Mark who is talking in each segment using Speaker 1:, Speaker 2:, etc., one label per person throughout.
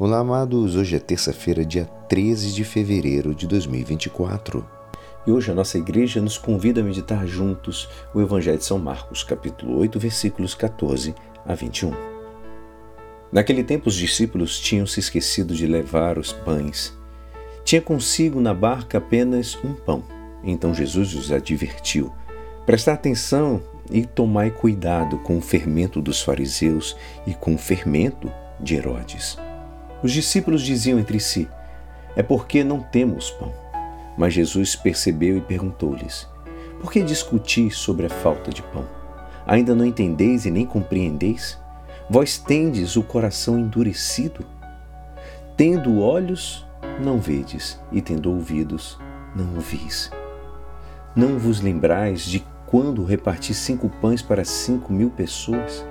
Speaker 1: Olá, amados. Hoje é terça-feira, dia 13 de fevereiro de 2024. E hoje a nossa igreja nos convida a meditar juntos o Evangelho de São Marcos, capítulo 8, versículos 14 a 21. Naquele tempo, os discípulos tinham se esquecido de levar os pães. Tinha consigo na barca apenas um pão. Então Jesus os advertiu: Prestar atenção e tomai cuidado com o fermento dos fariseus e com o fermento de Herodes. Os discípulos diziam entre si: É porque não temos pão. Mas Jesus percebeu e perguntou-lhes: Por que discutis sobre a falta de pão? Ainda não entendeis e nem compreendeis? Vós tendes o coração endurecido? Tendo olhos, não vedes, e tendo ouvidos, não ouvis. Não vos lembrais de quando reparti cinco pães para cinco mil pessoas?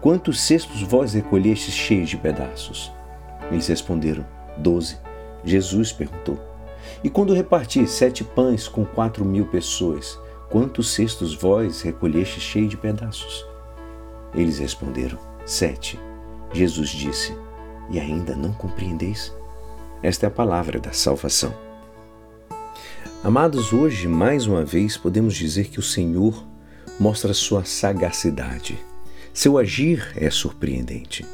Speaker 1: Quantos cestos vós recolhestes cheios de pedaços? Eles responderam: Doze. Jesus perguntou: E quando reparti sete pães com quatro mil pessoas, quantos cestos vós recolheste cheio de pedaços? Eles responderam: Sete. Jesus disse: E ainda não compreendeis? Esta é a palavra da salvação. Amados, hoje, mais uma vez, podemos dizer que o Senhor mostra sua sagacidade. Seu agir é surpreendente,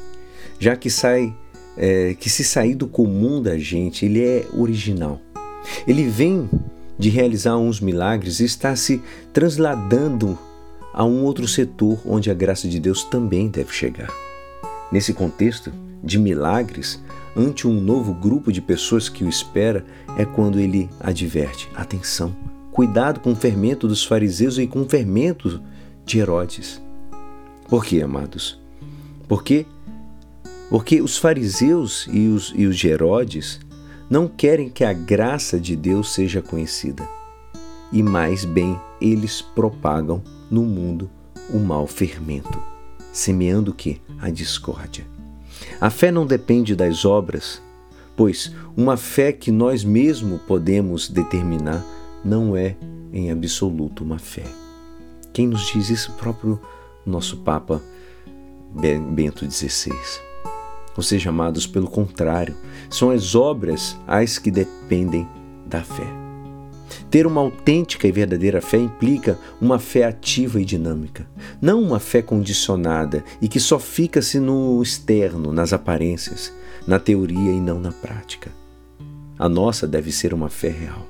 Speaker 1: já que sai é, que se sair do comum da gente, ele é original. Ele vem de realizar uns milagres e está se transladando a um outro setor onde a graça de Deus também deve chegar. Nesse contexto de milagres, ante um novo grupo de pessoas que o espera, é quando ele adverte: atenção, cuidado com o fermento dos fariseus e com o fermento de Herodes. Por quê, amados? Porque porque os fariseus e os, e os de Herodes não querem que a graça de Deus seja conhecida. E mais bem, eles propagam no mundo o mau fermento, semeando que? A discórdia. A fé não depende das obras, pois uma fé que nós mesmos podemos determinar não é em absoluto uma fé. Quem nos diz isso? O próprio nosso Papa Bento XVI. Ou seja, amados, pelo contrário, são as obras as que dependem da fé. Ter uma autêntica e verdadeira fé implica uma fé ativa e dinâmica, não uma fé condicionada e que só fica-se no externo, nas aparências, na teoria e não na prática. A nossa deve ser uma fé real.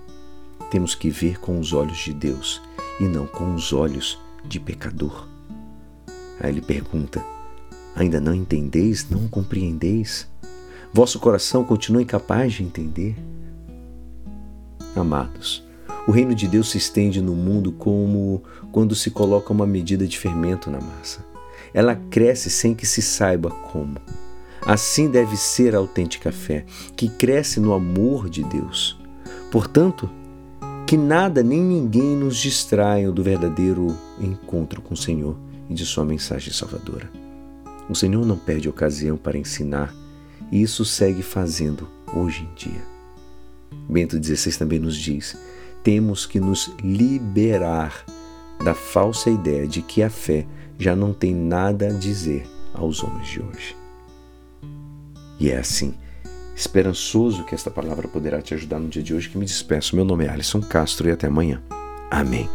Speaker 1: Temos que ver com os olhos de Deus e não com os olhos de pecador. Aí ele pergunta: Ainda não entendeis, não compreendeis? Vosso coração continua incapaz de entender? Amados, o reino de Deus se estende no mundo como quando se coloca uma medida de fermento na massa. Ela cresce sem que se saiba como. Assim deve ser a autêntica fé, que cresce no amor de Deus. Portanto, que nada nem ninguém nos distraiam do verdadeiro encontro com o Senhor e de sua mensagem salvadora. O Senhor não perde ocasião para ensinar e isso segue fazendo hoje em dia. Bento XVI também nos diz: temos que nos liberar da falsa ideia de que a fé já não tem nada a dizer aos homens de hoje. E é assim, esperançoso que esta palavra poderá te ajudar no dia de hoje que me despeço. Meu nome é Alisson Castro e até amanhã. Amém.